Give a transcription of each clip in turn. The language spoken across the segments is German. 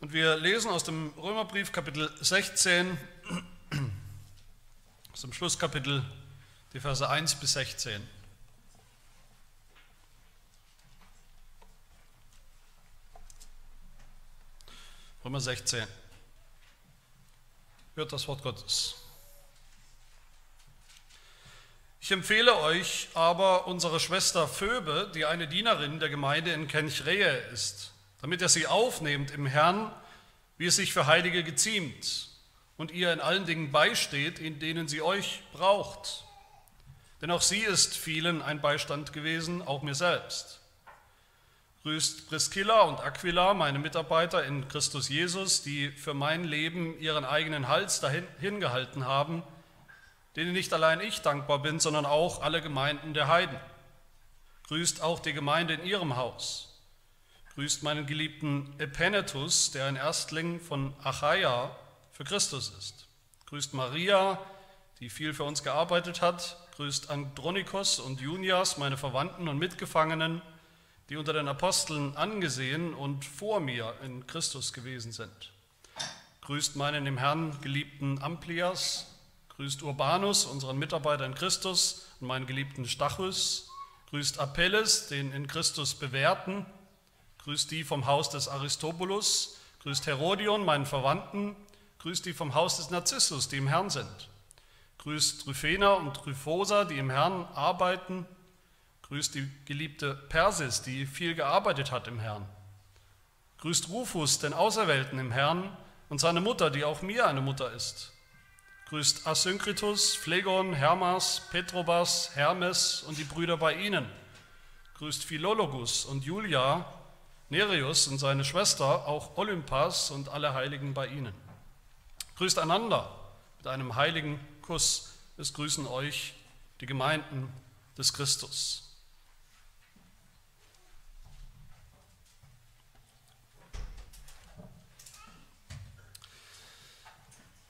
Und wir lesen aus dem Römerbrief Kapitel 16, aus dem Schlusskapitel, die Verse 1 bis 16. Römer 16. Hört das Wort Gottes. Ich empfehle euch aber unsere Schwester Phoebe, die eine Dienerin der Gemeinde in Kenchreä ist, damit er sie aufnehmt im Herrn, wie es sich für Heilige geziemt, und ihr in allen Dingen beisteht, in denen sie euch braucht. Denn auch sie ist vielen ein Beistand gewesen, auch mir selbst. Grüßt Priscilla und Aquila, meine Mitarbeiter in Christus Jesus, die für mein Leben ihren eigenen Hals dahin hingehalten haben, denen nicht allein ich dankbar bin, sondern auch alle Gemeinden der Heiden. Grüßt auch die Gemeinde in ihrem Haus. Grüßt meinen geliebten Epenetus, der ein Erstling von Achaia für Christus ist. Grüßt Maria, die viel für uns gearbeitet hat. Grüßt Andronikos und Junias, meine Verwandten und Mitgefangenen die unter den Aposteln angesehen und vor mir in Christus gewesen sind. Grüßt meinen im Herrn geliebten Amplias, grüßt Urbanus, unseren Mitarbeiter in Christus und meinen geliebten Stachus, grüßt Apelles, den in Christus bewährten, grüßt die vom Haus des Aristobulus, grüßt Herodion, meinen Verwandten, grüßt die vom Haus des Narzissus, die im Herrn sind, grüßt Tryphena und Tryphosa, die im Herrn arbeiten, Grüßt die geliebte Persis, die viel gearbeitet hat im Herrn. Grüßt Rufus, den Auserwählten im Herrn, und seine Mutter, die auch mir eine Mutter ist. Grüßt Asynkritus, Phlegon, Hermas, Petrobas, Hermes und die Brüder bei ihnen. Grüßt Philologus und Julia, Nereus und seine Schwester, auch Olympas und alle Heiligen bei ihnen. Grüßt einander mit einem heiligen Kuss. Es grüßen euch die Gemeinden des Christus.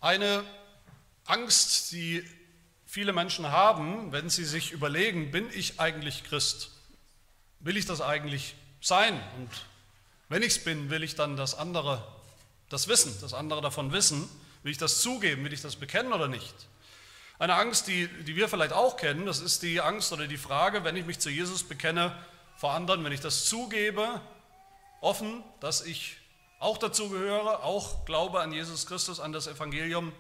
Eine Angst, die viele Menschen haben, wenn sie sich überlegen, bin ich eigentlich Christ? Will ich das eigentlich sein? Und wenn ich es bin, will ich dann das andere, das wissen, das andere davon wissen? Will ich das zugeben? Will ich das bekennen oder nicht? Eine Angst, die, die wir vielleicht auch kennen, das ist die Angst oder die Frage, wenn ich mich zu Jesus bekenne vor anderen, wenn ich das zugebe, offen, dass ich auch dazu gehöre, auch glaube an Jesus Christus, an das Evangelium,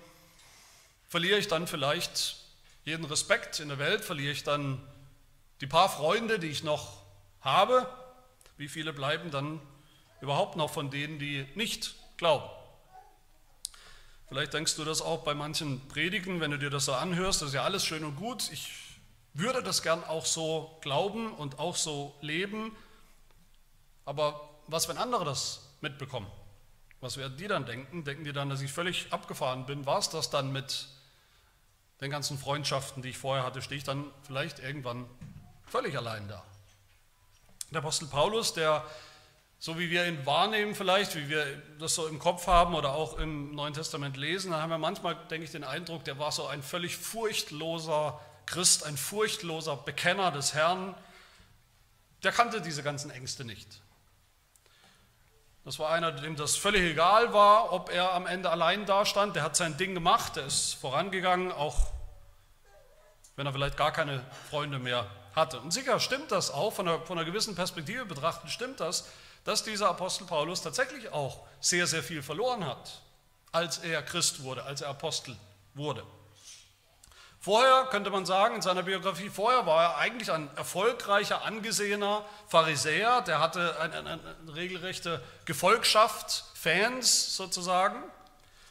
verliere ich dann vielleicht jeden Respekt in der Welt, verliere ich dann die paar Freunde, die ich noch habe, wie viele bleiben dann überhaupt noch von denen, die nicht glauben? Vielleicht denkst du das auch bei manchen Predigen, wenn du dir das so anhörst, das ist ja alles schön und gut, ich würde das gern auch so glauben und auch so leben, aber was, wenn andere das mitbekommen. Was werden die dann denken? Denken die dann, dass ich völlig abgefahren bin? War es das dann mit den ganzen Freundschaften, die ich vorher hatte? Stehe ich dann vielleicht irgendwann völlig allein da? Der Apostel Paulus, der so wie wir ihn wahrnehmen vielleicht, wie wir das so im Kopf haben oder auch im Neuen Testament lesen, dann haben wir manchmal, denke ich, den Eindruck, der war so ein völlig furchtloser Christ, ein furchtloser Bekenner des Herrn. Der kannte diese ganzen Ängste nicht. Das war einer, dem das völlig egal war, ob er am Ende allein dastand. Der hat sein Ding gemacht, der ist vorangegangen, auch wenn er vielleicht gar keine Freunde mehr hatte. Und sicher stimmt das auch, von einer, von einer gewissen Perspektive betrachtet stimmt das, dass dieser Apostel Paulus tatsächlich auch sehr, sehr viel verloren hat, als er Christ wurde, als er Apostel wurde. Vorher könnte man sagen, in seiner Biografie, vorher war er eigentlich ein erfolgreicher, angesehener Pharisäer, der hatte eine, eine, eine regelrechte Gefolgschaft, Fans sozusagen.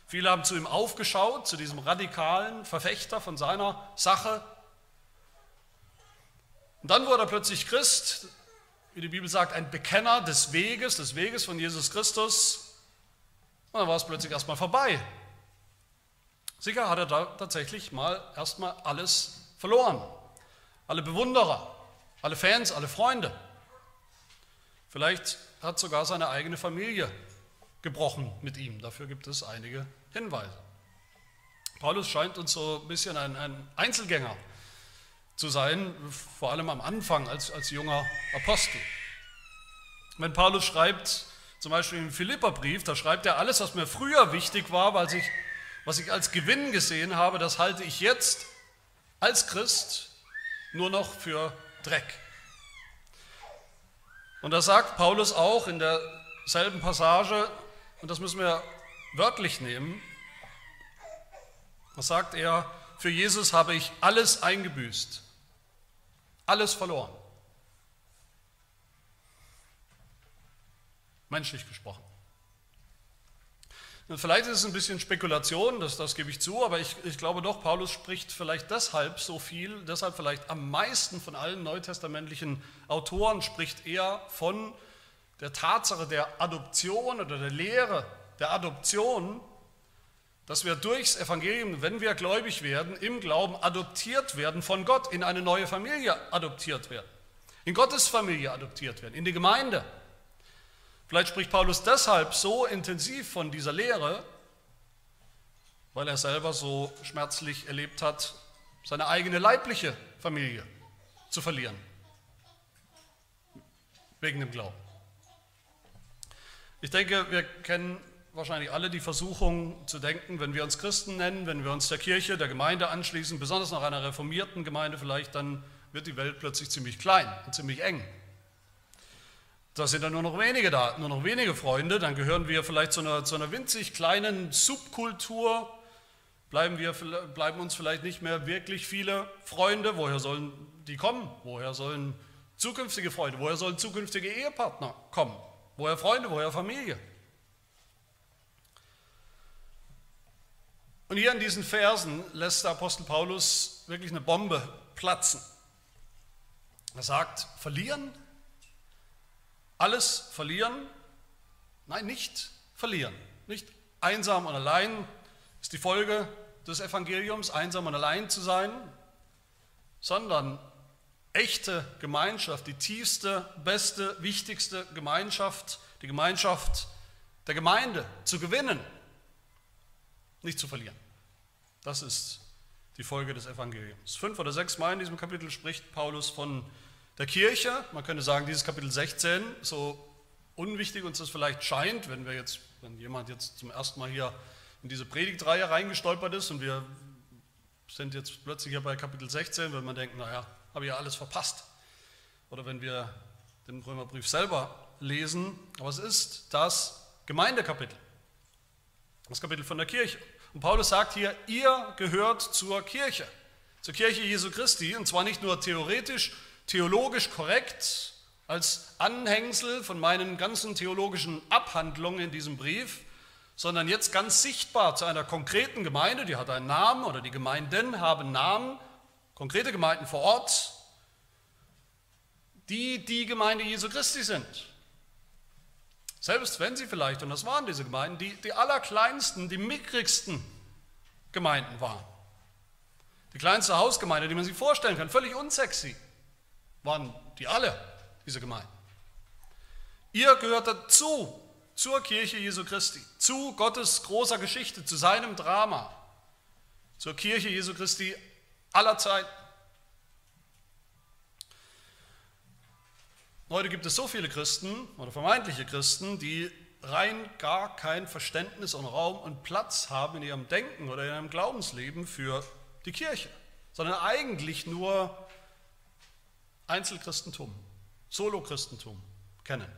Viele haben zu ihm aufgeschaut, zu diesem radikalen Verfechter von seiner Sache. Und dann wurde er plötzlich Christ, wie die Bibel sagt, ein Bekenner des Weges, des Weges von Jesus Christus. Und dann war es plötzlich erstmal vorbei. Sicher hat er da tatsächlich mal erstmal alles verloren. Alle Bewunderer, alle Fans, alle Freunde. Vielleicht hat sogar seine eigene Familie gebrochen mit ihm. Dafür gibt es einige Hinweise. Paulus scheint uns so ein bisschen ein, ein Einzelgänger zu sein, vor allem am Anfang als, als junger Apostel. Wenn Paulus schreibt, Zum Beispiel im Philipperbrief, da schreibt er, alles, was mir früher wichtig war, weil ich, was ich als Gewinn gesehen habe, das halte ich jetzt als Christ nur noch für Dreck. Und das sagt Paulus auch in derselben Passage, und das müssen wir wörtlich nehmen. Was sagt er? Für Jesus habe ich alles eingebüßt, alles verloren. Menschlich gesprochen. Und vielleicht ist es ein bisschen Spekulation, das, das gebe ich zu, aber ich, ich glaube doch, Paulus spricht vielleicht deshalb so viel, deshalb vielleicht am meisten von allen neutestamentlichen Autoren spricht er von der Tatsache der Adoption oder der Lehre der Adoption, dass wir durchs Evangelium, wenn wir gläubig werden, im Glauben adoptiert werden von Gott, in eine neue Familie adoptiert werden, in Gottes Familie adoptiert werden, in die Gemeinde. Vielleicht spricht Paulus deshalb so intensiv von dieser Lehre, weil er selber so schmerzlich erlebt hat, seine eigene leibliche Familie zu verlieren. Wegen dem Glauben. Ich denke, wir kennen wahrscheinlich alle die Versuchung zu denken, wenn wir uns Christen nennen, wenn wir uns der Kirche, der Gemeinde anschließen, besonders nach einer reformierten Gemeinde vielleicht, dann wird die Welt plötzlich ziemlich klein und ziemlich eng. Da sind dann nur noch wenige da, nur noch wenige Freunde. Dann gehören wir vielleicht zu einer, zu einer winzig kleinen Subkultur. Bleiben, wir, bleiben uns vielleicht nicht mehr wirklich viele Freunde. Woher sollen die kommen? Woher sollen zukünftige Freunde? Woher sollen zukünftige Ehepartner kommen? Woher Freunde? Woher Familie? Und hier in diesen Versen lässt der Apostel Paulus wirklich eine Bombe platzen. Er sagt, verlieren alles verlieren? Nein, nicht verlieren. Nicht einsam und allein ist die Folge des Evangeliums, einsam und allein zu sein, sondern echte Gemeinschaft, die tiefste, beste, wichtigste Gemeinschaft, die Gemeinschaft der Gemeinde zu gewinnen, nicht zu verlieren. Das ist die Folge des Evangeliums. Fünf oder sechs Mal in diesem Kapitel spricht Paulus von der Kirche. Man könnte sagen, dieses Kapitel 16, so unwichtig uns das vielleicht scheint, wenn wir jetzt, wenn jemand jetzt zum ersten Mal hier in diese Predigtreihe reingestolpert ist und wir sind jetzt plötzlich hier bei Kapitel 16, wenn man denkt, naja, habe ich ja alles verpasst. Oder wenn wir den Römerbrief selber lesen, aber es ist das Gemeindekapitel, das Kapitel von der Kirche. Und Paulus sagt hier, ihr gehört zur Kirche, zur Kirche Jesu Christi, und zwar nicht nur theoretisch, theologisch korrekt als Anhängsel von meinen ganzen theologischen Abhandlungen in diesem Brief, sondern jetzt ganz sichtbar zu einer konkreten Gemeinde, die hat einen Namen oder die Gemeinden haben Namen, konkrete Gemeinden vor Ort, die die Gemeinde Jesu Christi sind. Selbst wenn sie vielleicht, und das waren diese Gemeinden, die, die allerkleinsten, die mickrigsten Gemeinden waren. Die kleinste Hausgemeinde, die man sich vorstellen kann, völlig unsexy waren die alle, diese Gemeinden. Ihr gehört dazu, zur Kirche Jesu Christi, zu Gottes großer Geschichte, zu seinem Drama, zur Kirche Jesu Christi aller Zeiten. Heute gibt es so viele Christen oder vermeintliche Christen, die rein gar kein Verständnis und Raum und Platz haben in ihrem Denken oder in ihrem Glaubensleben für die Kirche, sondern eigentlich nur Einzelchristentum, Solochristentum kennen.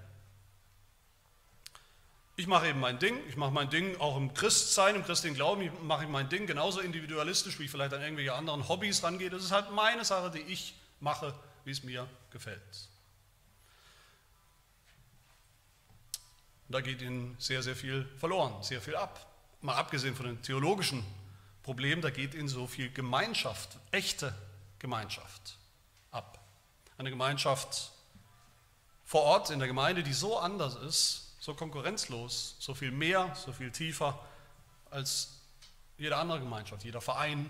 Ich mache eben mein Ding, ich mache mein Ding auch im Christsein, im christlichen Glauben, mache ich mein Ding genauso individualistisch, wie ich vielleicht an irgendwelche anderen Hobbys rangehe. Das ist halt meine Sache, die ich mache, wie es mir gefällt. Und da geht ihnen sehr, sehr viel verloren, sehr viel ab. Mal abgesehen von den theologischen Problemen, da geht ihnen so viel Gemeinschaft, echte Gemeinschaft ab. Eine Gemeinschaft vor Ort in der Gemeinde, die so anders ist, so konkurrenzlos, so viel mehr, so viel tiefer als jede andere Gemeinschaft, jeder Verein,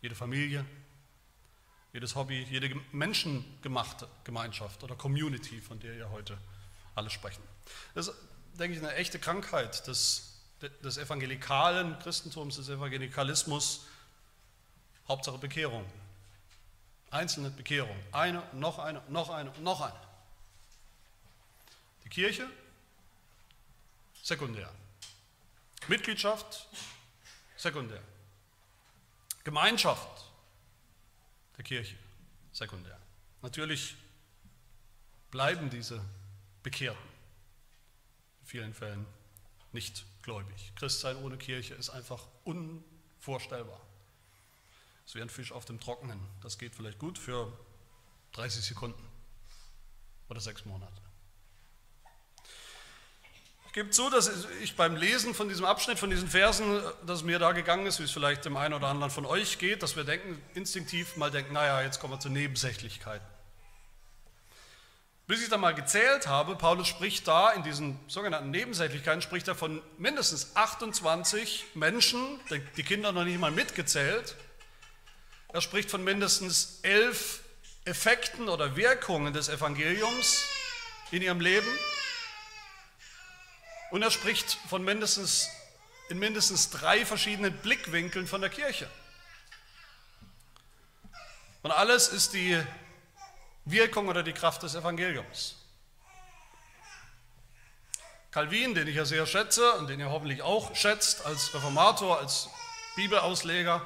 jede Familie, jedes Hobby, jede menschengemachte Gemeinschaft oder Community, von der ihr heute alle sprechen. Das ist, denke ich, eine echte Krankheit des, des evangelikalen Christentums, des Evangelikalismus, Hauptsache Bekehrung. Einzelne Bekehrung. Eine, noch eine, noch eine noch eine. Die Kirche sekundär. Mitgliedschaft, sekundär. Gemeinschaft der Kirche, sekundär. Natürlich bleiben diese Bekehrten in vielen Fällen nicht gläubig. Christsein ohne Kirche ist einfach unvorstellbar. Es wäre ein Fisch auf dem Trockenen. Das geht vielleicht gut für 30 Sekunden oder sechs Monate. Ich gebe zu, dass ich beim Lesen von diesem Abschnitt, von diesen Versen, dass mir da gegangen ist, wie es vielleicht dem einen oder anderen von euch geht, dass wir denken, instinktiv mal denken, naja, jetzt kommen wir zu Nebensächlichkeiten. Bis ich dann mal gezählt habe, Paulus spricht da in diesen sogenannten Nebensächlichkeiten, spricht er von mindestens 28 Menschen, die Kinder noch nicht mal mitgezählt. Er spricht von mindestens elf Effekten oder Wirkungen des Evangeliums in ihrem Leben. Und er spricht von mindestens, in mindestens drei verschiedenen Blickwinkeln von der Kirche. Und alles ist die Wirkung oder die Kraft des Evangeliums. Calvin, den ich ja sehr schätze und den ihr hoffentlich auch schätzt als Reformator, als Bibelausleger,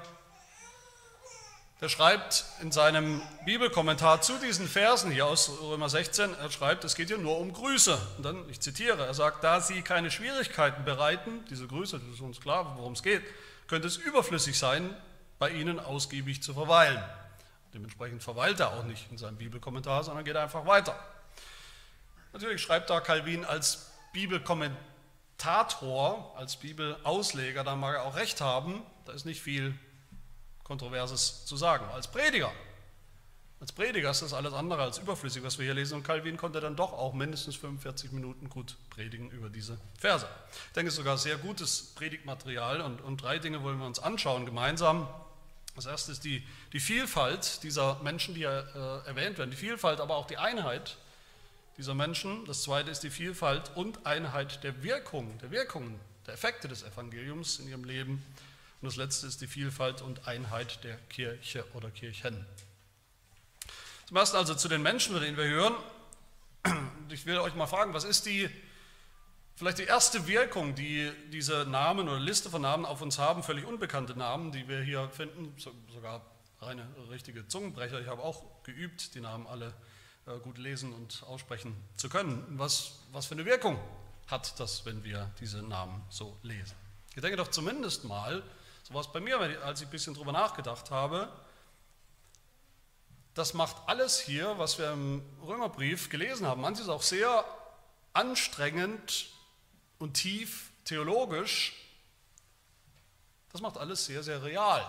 der schreibt in seinem Bibelkommentar zu diesen Versen hier aus Römer 16, er schreibt, es geht hier nur um Grüße. Und dann, ich zitiere, er sagt, da sie keine Schwierigkeiten bereiten, diese Grüße, das ist uns klar, worum es geht, könnte es überflüssig sein, bei ihnen ausgiebig zu verweilen. Dementsprechend verweilt er auch nicht in seinem Bibelkommentar, sondern geht einfach weiter. Natürlich schreibt da Calvin als Bibelkommentator, als Bibelausleger, da mag er auch recht haben, da ist nicht viel Kontroverses zu sagen. Als Prediger, als Prediger ist das alles andere als überflüssig, was wir hier lesen. Und Calvin konnte dann doch auch mindestens 45 Minuten gut predigen über diese Verse. Ich denke, es ist sogar sehr gutes Predigtmaterial und, und drei Dinge wollen wir uns anschauen gemeinsam. Das erste ist die, die Vielfalt dieser Menschen, die äh, erwähnt werden. Die Vielfalt, aber auch die Einheit dieser Menschen. Das zweite ist die Vielfalt und Einheit der Wirkung, der Wirkungen, der Effekte des Evangeliums in ihrem Leben. Und das letzte ist die Vielfalt und Einheit der Kirche oder Kirchen. Zum ersten also zu den Menschen, von denen wir hören. Ich will euch mal fragen, was ist die Vielleicht die erste Wirkung, die diese Namen oder Liste von Namen auf uns haben, völlig unbekannte Namen, die wir hier finden, sogar reine richtige Zungenbrecher. Ich habe auch geübt, die Namen alle äh, gut lesen und aussprechen zu können. Was, was für eine Wirkung hat das, wenn wir diese Namen so lesen? Ich denke doch zumindest mal, so war es bei mir, als ich ein bisschen drüber nachgedacht habe, das macht alles hier, was wir im Römerbrief gelesen haben, manches auch sehr anstrengend und tief theologisch, das macht alles sehr, sehr real.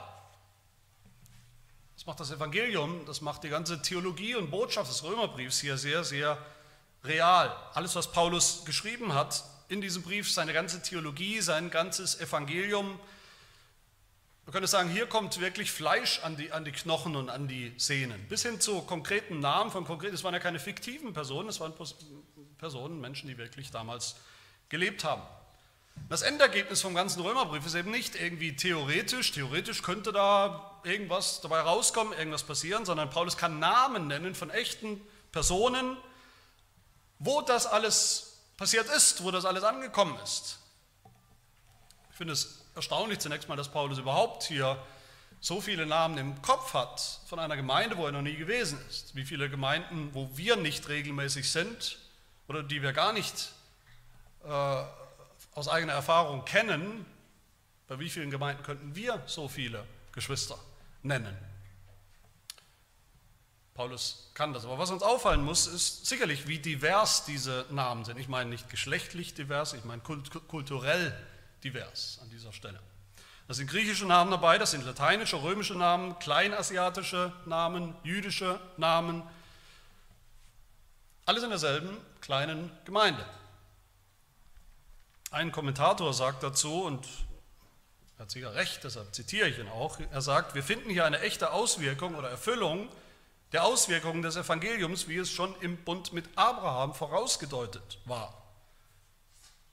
Das macht das Evangelium, das macht die ganze Theologie und Botschaft des Römerbriefs hier sehr, sehr real. Alles, was Paulus geschrieben hat in diesem Brief, seine ganze Theologie, sein ganzes Evangelium, wir können sagen, hier kommt wirklich Fleisch an die, an die Knochen und an die Sehnen. Bis hin zu konkreten Namen von konkreten, es waren ja keine fiktiven Personen, es waren Personen, Menschen, die wirklich damals gelebt haben. Das Endergebnis vom ganzen Römerbrief ist eben nicht irgendwie theoretisch, theoretisch könnte da irgendwas dabei rauskommen, irgendwas passieren, sondern Paulus kann Namen nennen von echten Personen, wo das alles passiert ist, wo das alles angekommen ist. Ich finde es erstaunlich zunächst mal, dass Paulus überhaupt hier so viele Namen im Kopf hat von einer Gemeinde, wo er noch nie gewesen ist. Wie viele Gemeinden, wo wir nicht regelmäßig sind oder die wir gar nicht äh, aus eigener Erfahrung kennen, bei wie vielen Gemeinden könnten wir so viele Geschwister nennen? Paulus kann das. Aber was uns auffallen muss, ist sicherlich, wie divers diese Namen sind. Ich meine nicht geschlechtlich divers, ich meine kulturell divers an dieser Stelle. Da sind griechische Namen dabei, das sind lateinische, römische Namen, kleinasiatische Namen, jüdische Namen. Alles in derselben kleinen Gemeinde. Ein Kommentator sagt dazu, und er hat sicher recht, deshalb zitiere ich ihn auch, er sagt, wir finden hier eine echte Auswirkung oder Erfüllung der Auswirkungen des Evangeliums, wie es schon im Bund mit Abraham vorausgedeutet war.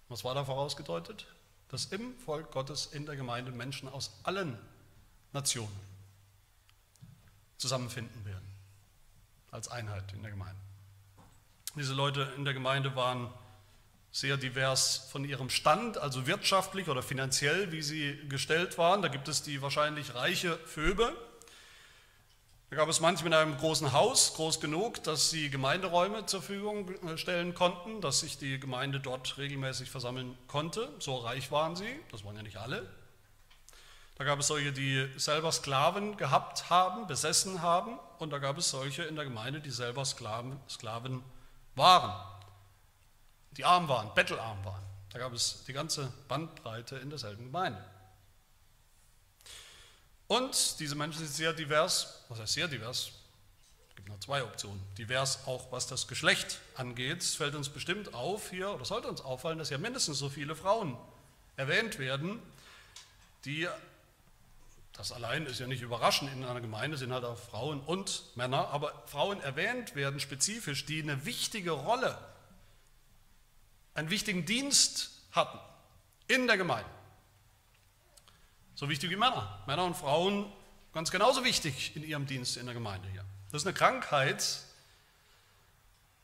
Was war da vorausgedeutet? Dass im Volk Gottes in der Gemeinde Menschen aus allen Nationen zusammenfinden werden, als Einheit in der Gemeinde. Diese Leute in der Gemeinde waren sehr divers von ihrem Stand, also wirtschaftlich oder finanziell, wie sie gestellt waren. Da gibt es die wahrscheinlich reiche Phoebe. Da gab es manche mit einem großen Haus, groß genug, dass sie Gemeinderäume zur Verfügung stellen konnten, dass sich die Gemeinde dort regelmäßig versammeln konnte. So reich waren sie, das waren ja nicht alle. Da gab es solche, die selber Sklaven gehabt haben, besessen haben, und da gab es solche in der Gemeinde, die selber Sklaven, Sklaven waren die arm waren, bettelarm waren. Da gab es die ganze Bandbreite in derselben Gemeinde. Und diese Menschen sind sehr divers, was heißt sehr divers? Es gibt nur zwei Optionen. Divers auch was das Geschlecht angeht. Es fällt uns bestimmt auf hier, oder sollte uns auffallen, dass ja mindestens so viele Frauen erwähnt werden, die, das allein ist ja nicht überraschend, in einer Gemeinde sind halt auch Frauen und Männer, aber Frauen erwähnt werden spezifisch, die eine wichtige Rolle einen wichtigen Dienst hatten in der Gemeinde. So wichtig wie Männer. Männer und Frauen ganz genauso wichtig in ihrem Dienst in der Gemeinde hier. Das ist eine Krankheit,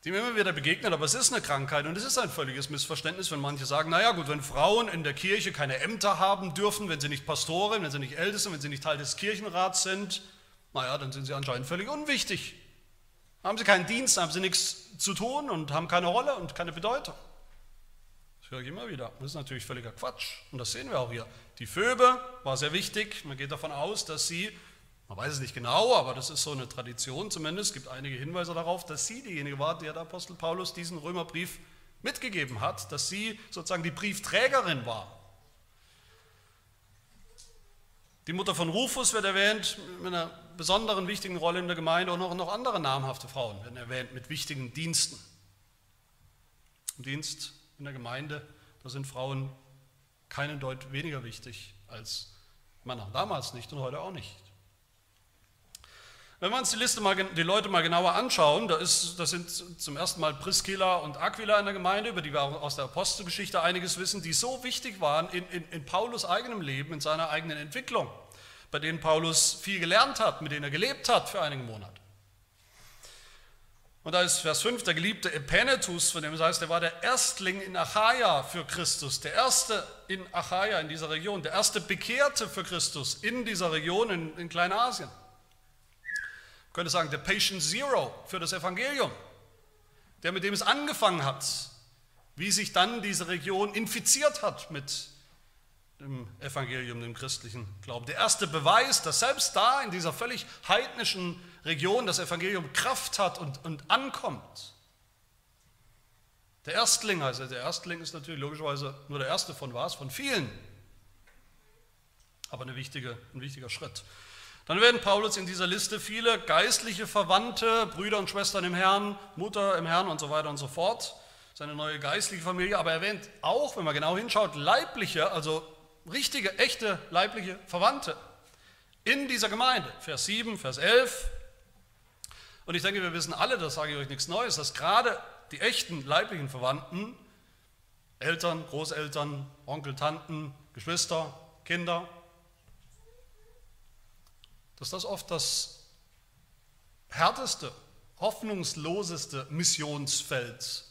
die mir immer wieder begegnet, aber es ist eine Krankheit und es ist ein völliges Missverständnis, wenn manche sagen, naja gut, wenn Frauen in der Kirche keine Ämter haben dürfen, wenn sie nicht Pastorin, wenn sie nicht Älteste, wenn sie nicht Teil des Kirchenrats sind, naja, dann sind sie anscheinend völlig unwichtig. Haben sie keinen Dienst, haben sie nichts zu tun und haben keine Rolle und keine Bedeutung. Ich immer wieder. Das ist natürlich völliger Quatsch. Und das sehen wir auch hier. Die Phoebe war sehr wichtig. Man geht davon aus, dass sie, man weiß es nicht genau, aber das ist so eine Tradition zumindest, es gibt einige Hinweise darauf, dass sie diejenige war, der der Apostel Paulus diesen Römerbrief mitgegeben hat, dass sie sozusagen die Briefträgerin war. Die Mutter von Rufus wird erwähnt mit einer besonderen wichtigen Rolle in der Gemeinde und auch noch andere namhafte Frauen werden erwähnt mit wichtigen Diensten. Dienst in der Gemeinde, da sind Frauen keinen Deut weniger wichtig als Männer. Damals nicht und heute auch nicht. Wenn wir uns die Liste mal, die Leute mal genauer anschauen, da, ist, da sind zum ersten Mal Priscilla und Aquila in der Gemeinde, über die wir aus der Apostelgeschichte einiges wissen, die so wichtig waren in, in, in Paulus eigenem Leben, in seiner eigenen Entwicklung, bei denen Paulus viel gelernt hat, mit denen er gelebt hat für einige Monate. Und da ist Vers 5 der geliebte Epenetus, von dem es heißt, er war der Erstling in Achaia für Christus, der erste in Achaia, in dieser Region, der erste Bekehrte für Christus in dieser Region in, in Kleinasien. Man könnte sagen, der Patient Zero für das Evangelium, der mit dem es angefangen hat, wie sich dann diese Region infiziert hat mit dem Evangelium, dem christlichen Glauben. Der erste Beweis, dass selbst da in dieser völlig heidnischen Region das Evangelium Kraft hat und, und ankommt. Der Erstling heißt er. Der Erstling ist natürlich logischerweise nur der erste von was? Von vielen. Aber eine wichtige, ein wichtiger Schritt. Dann werden Paulus in dieser Liste viele geistliche Verwandte, Brüder und Schwestern im Herrn, Mutter im Herrn und so weiter und so fort. Seine neue geistliche Familie, aber er erwähnt auch, wenn man genau hinschaut, leibliche, also richtige, echte leibliche Verwandte in dieser Gemeinde. Vers 7, Vers 11. Und ich denke, wir wissen alle, das sage ich euch nichts Neues, dass gerade die echten leiblichen Verwandten, Eltern, Großeltern, Onkel, Tanten, Geschwister, Kinder, dass das oft das härteste, hoffnungsloseste Missionsfeld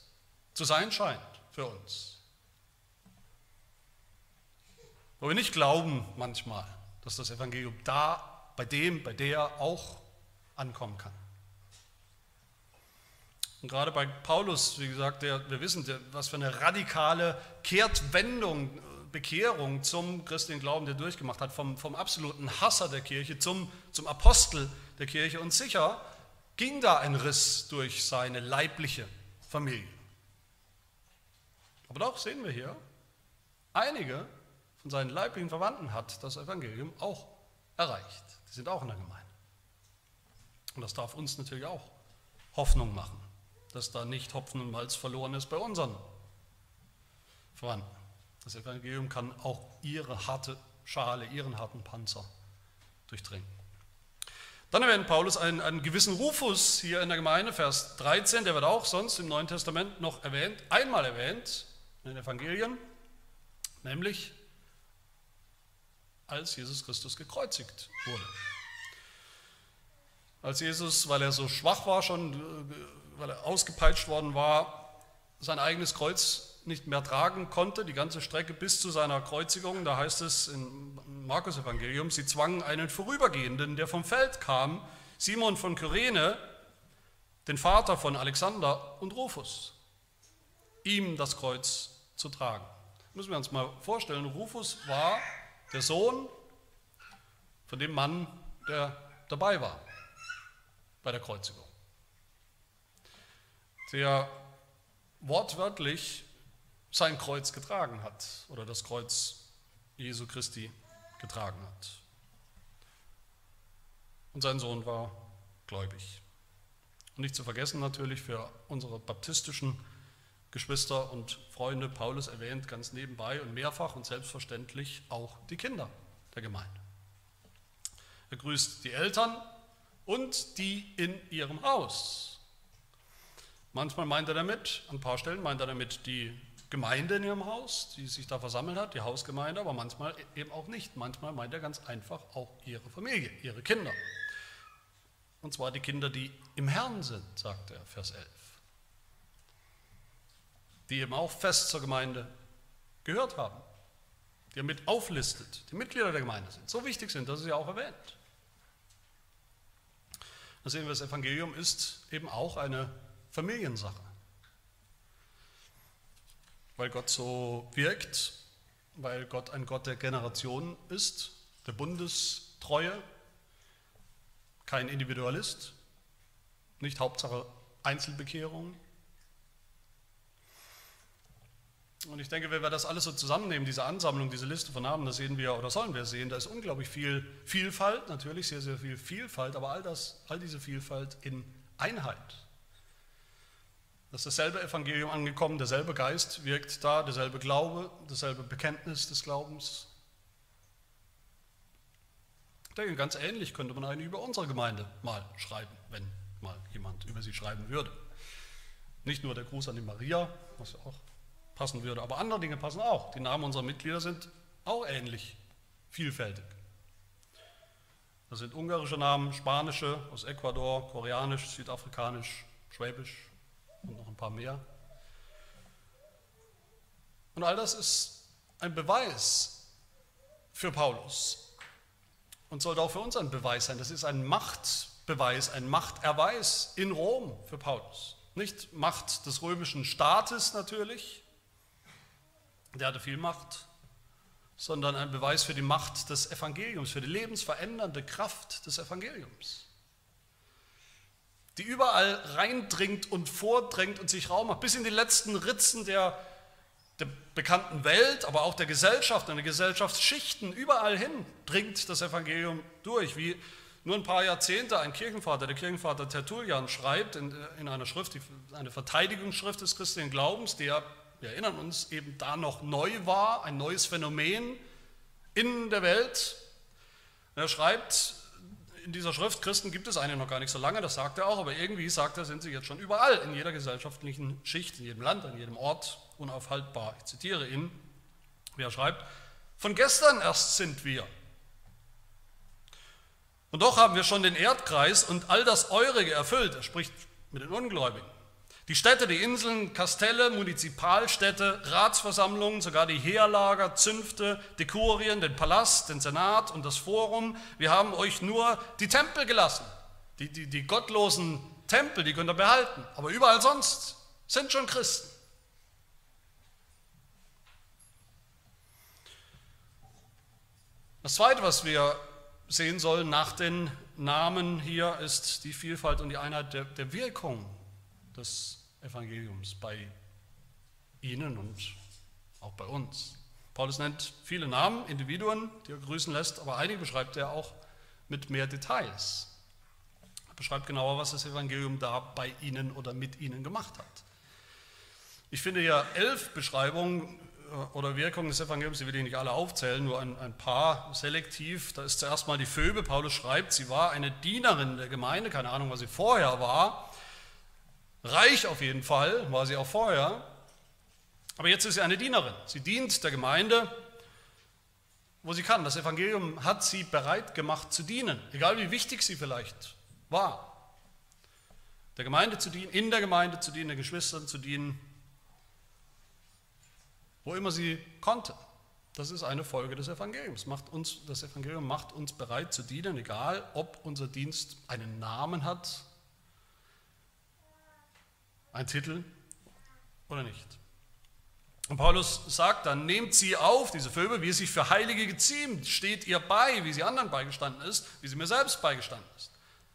zu sein scheint für uns. Wo wir nicht glauben manchmal, dass das Evangelium da, bei dem, bei der auch ankommen kann. Und gerade bei Paulus, wie gesagt, der, wir wissen, der, was für eine radikale Kehrtwendung, Bekehrung zum christlichen Glauben der durchgemacht hat, vom, vom absoluten Hasser der Kirche zum, zum Apostel der Kirche. Und sicher ging da ein Riss durch seine leibliche Familie. Aber doch sehen wir hier, einige von seinen leiblichen Verwandten hat das Evangelium auch erreicht. Die sind auch in der Gemeinde. Und das darf uns natürlich auch Hoffnung machen dass da nicht Hopfen und Malz verloren ist bei unseren Verwandten. Das Evangelium kann auch ihre harte Schale, ihren harten Panzer durchdringen. Dann erwähnt Paulus einen, einen gewissen Rufus hier in der Gemeinde, Vers 13, der wird auch sonst im Neuen Testament noch erwähnt, einmal erwähnt in den Evangelien, nämlich als Jesus Christus gekreuzigt wurde. Als Jesus, weil er so schwach war, schon weil er ausgepeitscht worden war, sein eigenes Kreuz nicht mehr tragen konnte, die ganze Strecke bis zu seiner Kreuzigung, da heißt es im Markus Evangelium, sie zwangen einen Vorübergehenden, der vom Feld kam, Simon von Kyrene, den Vater von Alexander und Rufus, ihm das Kreuz zu tragen. Müssen wir uns mal vorstellen, Rufus war der Sohn von dem Mann, der dabei war bei der Kreuzigung. Der wortwörtlich sein Kreuz getragen hat oder das Kreuz Jesu Christi getragen hat. Und sein Sohn war gläubig. Und nicht zu vergessen natürlich für unsere baptistischen Geschwister und Freunde, Paulus erwähnt ganz nebenbei und mehrfach und selbstverständlich auch die Kinder der Gemeinde. Er grüßt die Eltern und die in ihrem Haus. Manchmal meint er damit, an ein paar Stellen meint er damit die Gemeinde in ihrem Haus, die sich da versammelt hat, die Hausgemeinde, aber manchmal eben auch nicht. Manchmal meint er ganz einfach auch ihre Familie, ihre Kinder. Und zwar die Kinder, die im Herrn sind, sagt er, Vers 11 die eben auch fest zur Gemeinde gehört haben, die er mit auflistet, die Mitglieder der Gemeinde sind, so wichtig sind, dass er sie auch erwähnt. Da sehen wir, das Evangelium ist eben auch eine Familiensache. Weil Gott so wirkt, weil Gott ein Gott der Generationen ist, der Bundestreue, kein Individualist, nicht Hauptsache Einzelbekehrung, Und ich denke, wenn wir das alles so zusammennehmen, diese Ansammlung, diese Liste von Namen, das sehen wir oder sollen wir sehen, da ist unglaublich viel Vielfalt, natürlich sehr, sehr viel Vielfalt, aber all, das, all diese Vielfalt in Einheit. Das ist dasselbe Evangelium angekommen, derselbe Geist wirkt da, derselbe Glaube, dasselbe Bekenntnis des Glaubens. Ich denke, ganz ähnlich könnte man eigentlich über unsere Gemeinde mal schreiben, wenn mal jemand über sie schreiben würde. Nicht nur der Gruß an die Maria, was ja auch passen würde. Aber andere Dinge passen auch. Die Namen unserer Mitglieder sind auch ähnlich vielfältig. Das sind ungarische Namen, spanische aus Ecuador, koreanisch, südafrikanisch, schwäbisch und noch ein paar mehr. Und all das ist ein Beweis für Paulus und sollte auch für uns ein Beweis sein. Das ist ein Machtbeweis, ein Machterweis in Rom für Paulus. Nicht Macht des römischen Staates natürlich, der hatte viel Macht, sondern ein Beweis für die Macht des Evangeliums, für die lebensverändernde Kraft des Evangeliums, die überall reindringt und vordrängt und sich Raum macht, bis in die letzten Ritzen der, der bekannten Welt, aber auch der Gesellschaft und der Gesellschaftsschichten, überall hin dringt das Evangelium durch, wie nur ein paar Jahrzehnte ein Kirchenvater, der Kirchenvater Tertullian, schreibt in, in einer Schrift, eine Verteidigungsschrift des christlichen Glaubens, der wir erinnern uns, eben da noch neu war, ein neues Phänomen in der Welt. Er schreibt in dieser Schrift, Christen gibt es eigentlich noch gar nicht so lange, das sagt er auch, aber irgendwie sagt er, sind sie jetzt schon überall, in jeder gesellschaftlichen Schicht, in jedem Land, an jedem Ort, unaufhaltbar. Ich zitiere ihn, wie er schreibt, von gestern erst sind wir. Und doch haben wir schon den Erdkreis und all das Eurige erfüllt. Er spricht mit den Ungläubigen. Die Städte, die Inseln, Kastelle, Munizipalstädte, Ratsversammlungen, sogar die Heerlager, Zünfte, die Kurien, den Palast, den Senat und das Forum. Wir haben euch nur die Tempel gelassen. Die, die, die gottlosen Tempel, die könnt ihr behalten. Aber überall sonst sind schon Christen. Das Zweite, was wir sehen sollen nach den Namen hier, ist die Vielfalt und die Einheit der, der Wirkung des Evangeliums bei ihnen und auch bei uns. Paulus nennt viele Namen, Individuen, die er grüßen lässt, aber einige beschreibt er auch mit mehr Details. Er beschreibt genauer, was das Evangelium da bei ihnen oder mit ihnen gemacht hat. Ich finde ja elf Beschreibungen äh, oder Wirkungen des Evangeliums, die will ich nicht alle aufzählen, nur ein, ein paar selektiv. Da ist zuerst mal die Phoebe. Paulus schreibt, sie war eine Dienerin der Gemeinde, keine Ahnung, was sie vorher war. Reich auf jeden Fall, war sie auch vorher. Aber jetzt ist sie eine Dienerin. Sie dient der Gemeinde, wo sie kann. Das Evangelium hat sie bereit gemacht zu dienen, egal wie wichtig sie vielleicht war. Der Gemeinde zu dienen, in der Gemeinde zu dienen, den Geschwistern zu dienen. wo immer sie konnte. Das ist eine Folge des Evangeliums. Macht uns, das Evangelium macht uns bereit zu dienen, egal ob unser Dienst einen Namen hat, einen Titel oder nicht. Und Paulus sagt dann, nehmt sie auf, diese Vögel, wie es sich für Heilige geziemt, steht ihr bei, wie sie anderen beigestanden ist, wie sie mir selbst beigestanden ist.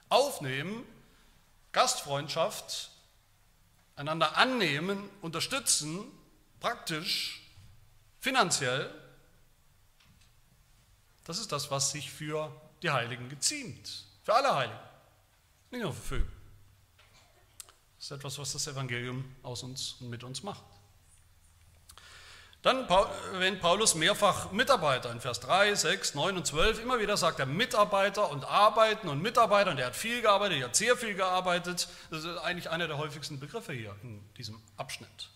Aufnehmen, Gastfreundschaft, einander annehmen, unterstützen, praktisch, finanziell, das ist das, was sich für die Heiligen geziemt. Für alle Heiligen. Nicht nur für Vögel. Das ist etwas, was das Evangelium aus uns und mit uns macht. Dann erwähnt Paulus mehrfach Mitarbeiter in Vers 3, 6, 9 und 12. Immer wieder sagt er Mitarbeiter und Arbeiten und Mitarbeiter und er hat viel gearbeitet, er hat sehr viel gearbeitet. Das ist eigentlich einer der häufigsten Begriffe hier in diesem Abschnitt.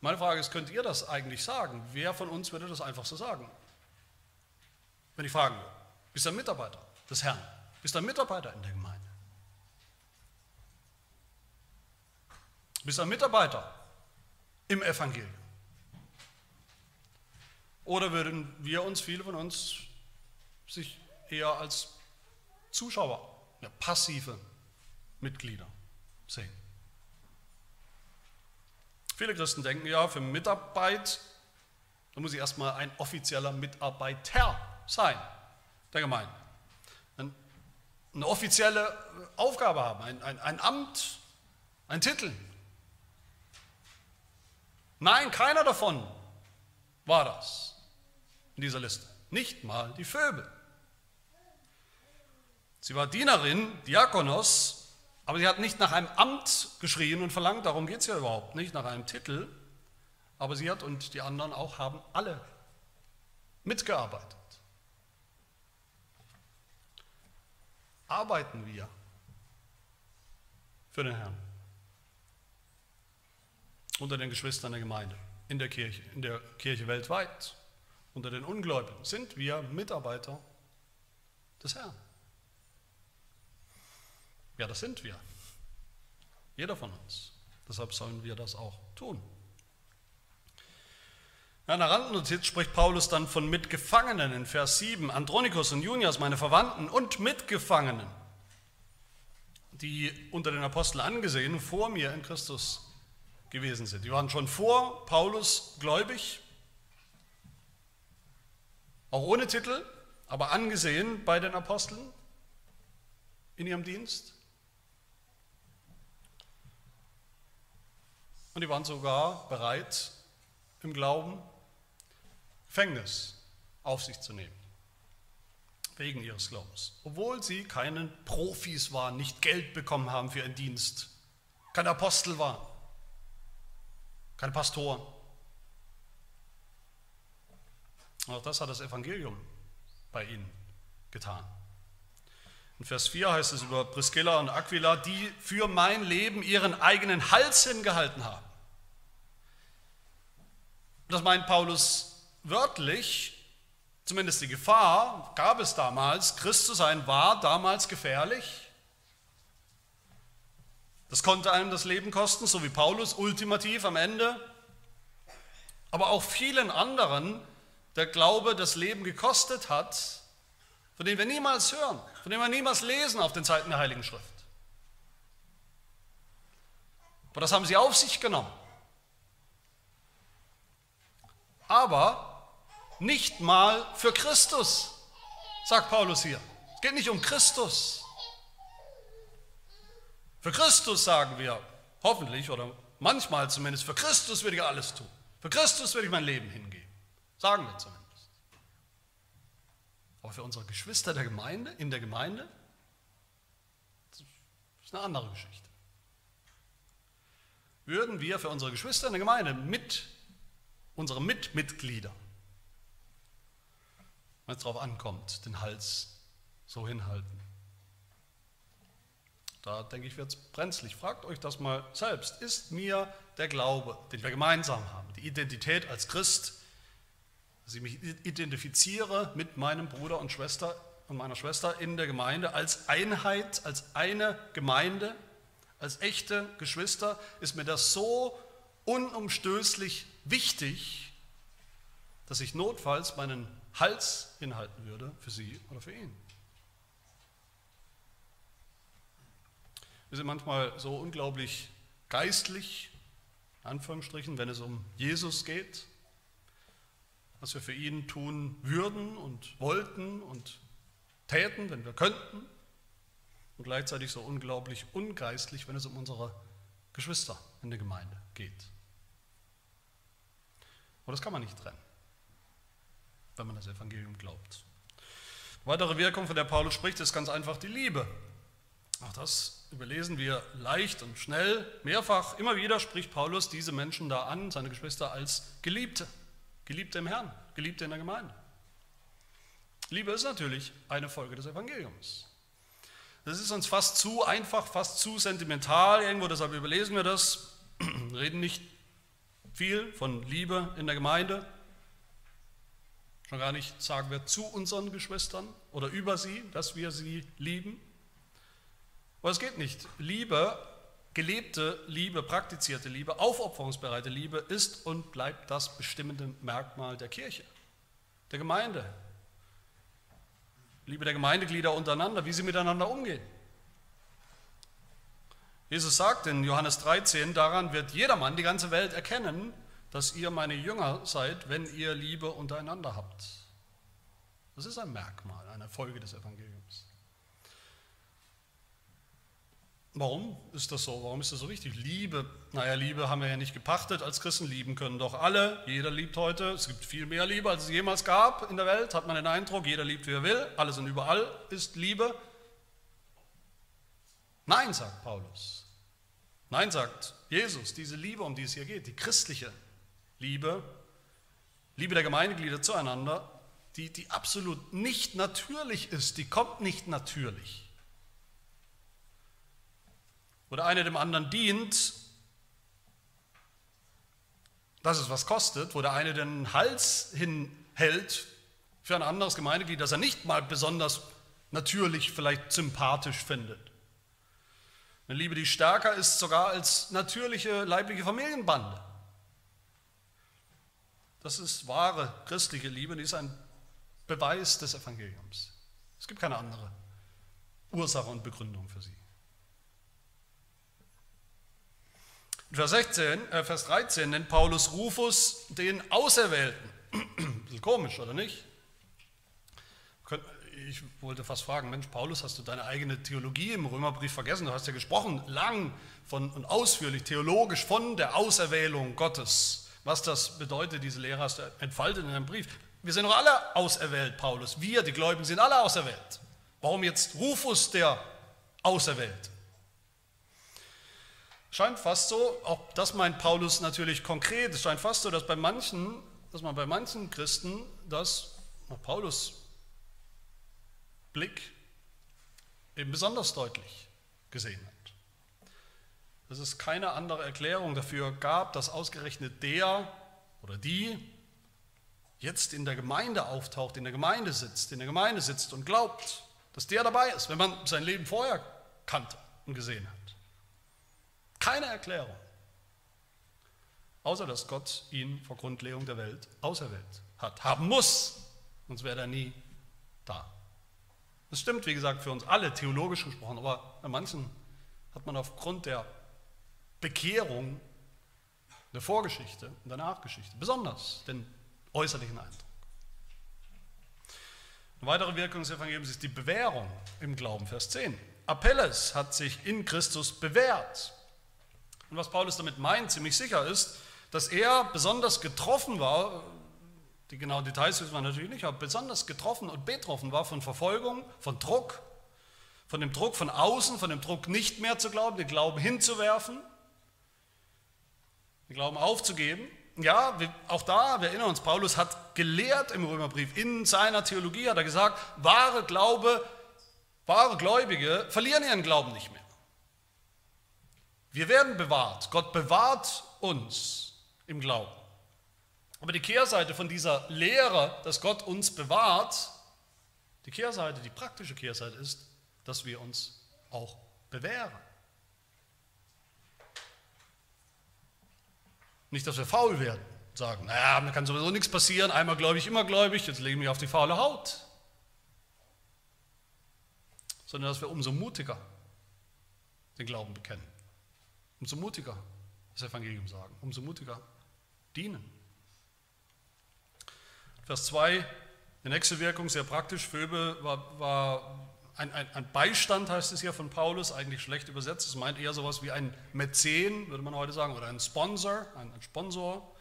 Meine Frage ist, könnt ihr das eigentlich sagen? Wer von uns würde das einfach so sagen? Wenn ich fragen würde, bist du ein Mitarbeiter des Herrn? Bist du ein Mitarbeiter in der Gemeinde? Bist ein Mitarbeiter im Evangelium? Oder würden wir uns, viele von uns, sich eher als Zuschauer, ja, passive Mitglieder sehen? Viele Christen denken ja, für Mitarbeit, da muss ich erstmal ein offizieller Mitarbeiter sein der Gemeinde. Eine offizielle Aufgabe haben, ein, ein, ein Amt, ein Titel. Nein, keiner davon war das in dieser Liste. Nicht mal die Vögel. Sie war Dienerin, Diakonos, aber sie hat nicht nach einem Amt geschrien und verlangt, darum geht es ja überhaupt nicht, nach einem Titel. Aber sie hat und die anderen auch haben alle mitgearbeitet. Arbeiten wir für den Herrn unter den Geschwistern der Gemeinde, in der Kirche, in der Kirche weltweit unter den Ungläubigen sind wir Mitarbeiter des Herrn. Ja, das sind wir. Jeder von uns. Deshalb sollen wir das auch tun. In einer Randnotiz spricht Paulus dann von Mitgefangenen in Vers 7. Andronikus und Junias, meine Verwandten und Mitgefangenen, die unter den Aposteln angesehen vor mir in Christus gewesen sind. Die waren schon vor Paulus gläubig, auch ohne Titel, aber angesehen bei den Aposteln in ihrem Dienst. Und die waren sogar bereit, im Glauben Gefängnis auf sich zu nehmen, wegen ihres Glaubens. Obwohl sie keinen Profis waren, nicht Geld bekommen haben für ihren Dienst, kein Apostel waren, keine Pastoren. Und auch das hat das Evangelium bei ihnen getan. In Vers 4 heißt es über Priscilla und Aquila, die für mein Leben ihren eigenen Hals hingehalten haben. Das meint Paulus wörtlich, zumindest die Gefahr gab es damals, Christ zu sein war damals gefährlich. Das konnte einem das Leben kosten, so wie Paulus ultimativ am Ende. Aber auch vielen anderen der Glaube das Leben gekostet hat, von dem wir niemals hören, von dem wir niemals lesen auf den Seiten der Heiligen Schrift. Aber das haben sie auf sich genommen. Aber nicht mal für Christus, sagt Paulus hier. Es geht nicht um Christus. Für Christus sagen wir, hoffentlich oder manchmal zumindest, für Christus würde ich alles tun. Für Christus würde ich mein Leben hingeben. Sagen wir zumindest. Aber für unsere Geschwister der Gemeinde, in der Gemeinde, das ist eine andere Geschichte. Würden wir für unsere Geschwister in der Gemeinde mit unsere Mitmitglieder, wenn es darauf ankommt, den Hals so hinhalten. Da denke ich, wird es brenzlig. Fragt euch das mal selbst. Ist mir der Glaube, den wir gemeinsam haben, die Identität als Christ, dass ich mich identifiziere mit meinem Bruder und Schwester und meiner Schwester in der Gemeinde als Einheit, als eine Gemeinde, als echte Geschwister, ist mir das so unumstößlich wichtig, dass ich notfalls meinen Hals hinhalten würde für sie oder für ihn. Wir sind manchmal so unglaublich geistlich, in Anführungsstrichen, wenn es um Jesus geht, was wir für ihn tun würden und wollten und täten, wenn wir könnten, und gleichzeitig so unglaublich ungeistlich, wenn es um unsere Geschwister in der Gemeinde geht. Aber das kann man nicht trennen, wenn man das Evangelium glaubt. weitere Wirkung, von der Paulus spricht, ist ganz einfach die Liebe. Auch das überlesen wir leicht und schnell. Mehrfach, immer wieder spricht Paulus diese Menschen da an, seine Geschwister, als Geliebte. Geliebte im Herrn, Geliebte in der Gemeinde. Liebe ist natürlich eine Folge des Evangeliums. Das ist uns fast zu einfach, fast zu sentimental irgendwo, deshalb überlesen wir das, reden nicht viel von Liebe in der Gemeinde. Schon gar nicht sagen wir zu unseren Geschwistern oder über sie, dass wir sie lieben. Aber es geht nicht. Liebe, gelebte Liebe, praktizierte Liebe, aufopferungsbereite Liebe ist und bleibt das bestimmende Merkmal der Kirche, der Gemeinde. Liebe der Gemeindeglieder untereinander, wie sie miteinander umgehen. Jesus sagt in Johannes 13, daran wird jedermann, die ganze Welt erkennen, dass ihr meine Jünger seid, wenn ihr Liebe untereinander habt. Das ist ein Merkmal, eine Folge des Evangeliums. Warum ist das so? Warum ist das so wichtig? Liebe, naja, Liebe haben wir ja nicht gepachtet als Christen. Lieben können doch alle. Jeder liebt heute. Es gibt viel mehr Liebe, als es jemals gab in der Welt, hat man den Eindruck. Jeder liebt, wie er will. Alles und überall ist Liebe. Nein, sagt Paulus. Nein, sagt Jesus, diese Liebe, um die es hier geht, die christliche Liebe, Liebe der Gemeindeglieder zueinander, die, die absolut nicht natürlich ist, die kommt nicht natürlich. Wo der eine dem anderen dient, dass es was kostet, wo der eine den Hals hinhält für ein anderes Gemeindeglied, das er nicht mal besonders natürlich vielleicht sympathisch findet. Eine Liebe, die stärker ist sogar als natürliche leibliche Familienbande. Das ist wahre christliche Liebe, die ist ein Beweis des Evangeliums. Es gibt keine andere Ursache und Begründung für sie. In Vers, 16, äh Vers 13 nennt Paulus Rufus den Auserwählten. Ein bisschen komisch, oder nicht? ich wollte fast fragen, Mensch, Paulus, hast du deine eigene Theologie im Römerbrief vergessen? Du hast ja gesprochen, lang von, und ausführlich, theologisch von der Auserwählung Gottes. Was das bedeutet, diese Lehre hast du entfaltet in deinem Brief. Wir sind doch alle auserwählt, Paulus. Wir, die Gläubigen, sind alle auserwählt. Warum jetzt Rufus der Auserwählte? Scheint fast so, auch das meint Paulus natürlich konkret, es scheint fast so, dass bei manchen, dass man bei manchen Christen das, Paulus Blick eben besonders deutlich gesehen hat. Dass es keine andere Erklärung dafür gab, dass ausgerechnet der oder die jetzt in der Gemeinde auftaucht, in der Gemeinde sitzt, in der Gemeinde sitzt und glaubt, dass der dabei ist, wenn man sein Leben vorher kannte und gesehen hat. Keine Erklärung, außer dass Gott ihn vor Grundlegung der Welt auserwählt hat, haben muss, sonst wäre er nie da. Das stimmt, wie gesagt, für uns alle theologisch gesprochen, aber bei manchen hat man aufgrund der Bekehrung, der Vorgeschichte und der Nachgeschichte besonders den äußerlichen Eindruck. Eine weitere Wirkung des Evangeliums ist die Bewährung im Glauben, Vers 10. Apelles hat sich in Christus bewährt. Und was Paulus damit meint, ziemlich sicher ist, dass er besonders getroffen war, die genauen Details wissen wir natürlich nicht, aber besonders getroffen und betroffen war von Verfolgung, von Druck, von dem Druck von außen, von dem Druck nicht mehr zu glauben, den Glauben hinzuwerfen, den Glauben aufzugeben. Ja, auch da, wir erinnern uns, Paulus hat gelehrt im Römerbrief, in seiner Theologie hat er gesagt, wahre Glaube, wahre Gläubige verlieren ihren Glauben nicht mehr. Wir werden bewahrt, Gott bewahrt uns im Glauben. Aber die Kehrseite von dieser Lehre, dass Gott uns bewahrt, die Kehrseite, die praktische Kehrseite ist, dass wir uns auch bewähren. Nicht, dass wir faul werden und sagen, naja, mir kann sowieso nichts passieren, einmal gläubig, immer gläubig, jetzt lege ich mich auf die faule Haut. Sondern dass wir umso mutiger den Glauben bekennen. Umso mutiger das Evangelium sagen, umso mutiger dienen. Vers 2, die nächste Wirkung, sehr praktisch. Phoebe war, war ein, ein, ein, Beistand, heißt es hier von Paulus, eigentlich schlecht übersetzt. Es meint eher sowas wie ein Mäzen, würde man heute sagen, oder ein Sponsor, ein, ein Sponsor.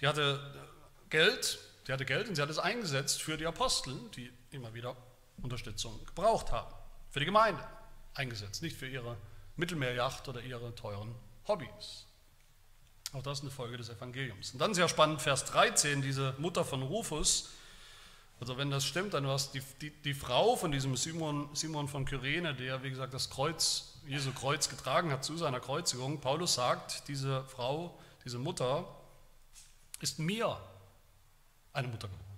Die hatte Geld, die hatte Geld und sie hat es eingesetzt für die Apostel, die immer wieder Unterstützung gebraucht haben. Für die Gemeinde eingesetzt, nicht für ihre Mittelmeerjacht oder ihre teuren Hobbys. Auch das ist eine Folge des Evangeliums. Und dann sehr spannend, Vers 13, diese Mutter von Rufus. Also wenn das stimmt, dann war es die, die, die Frau von diesem Simon, Simon von Kyrene, der, wie gesagt, das Kreuz, Jesu Kreuz getragen hat zu seiner Kreuzigung. Paulus sagt, diese Frau, diese Mutter ist mir eine Mutter geworden.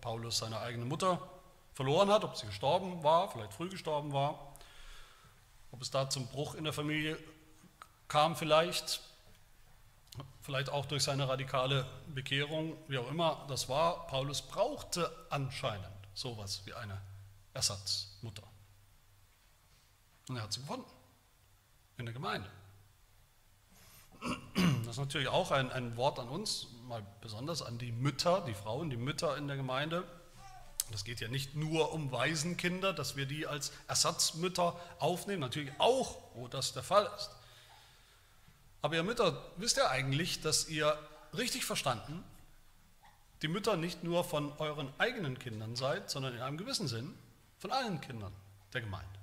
Paulus seine eigene Mutter verloren hat, ob sie gestorben war, vielleicht früh gestorben war, ob es da zum Bruch in der Familie kam vielleicht, vielleicht auch durch seine radikale Bekehrung, wie auch immer das war, Paulus brauchte anscheinend sowas wie eine Ersatzmutter. Und er hat sie gefunden in der Gemeinde. Das ist natürlich auch ein, ein Wort an uns, mal besonders an die Mütter, die Frauen, die Mütter in der Gemeinde. Das geht ja nicht nur um Waisenkinder, dass wir die als Ersatzmütter aufnehmen, natürlich auch, wo das der Fall ist. Aber ihr Mütter, wisst ihr eigentlich, dass ihr richtig verstanden die Mütter nicht nur von euren eigenen Kindern seid, sondern in einem gewissen Sinn von allen Kindern der Gemeinde.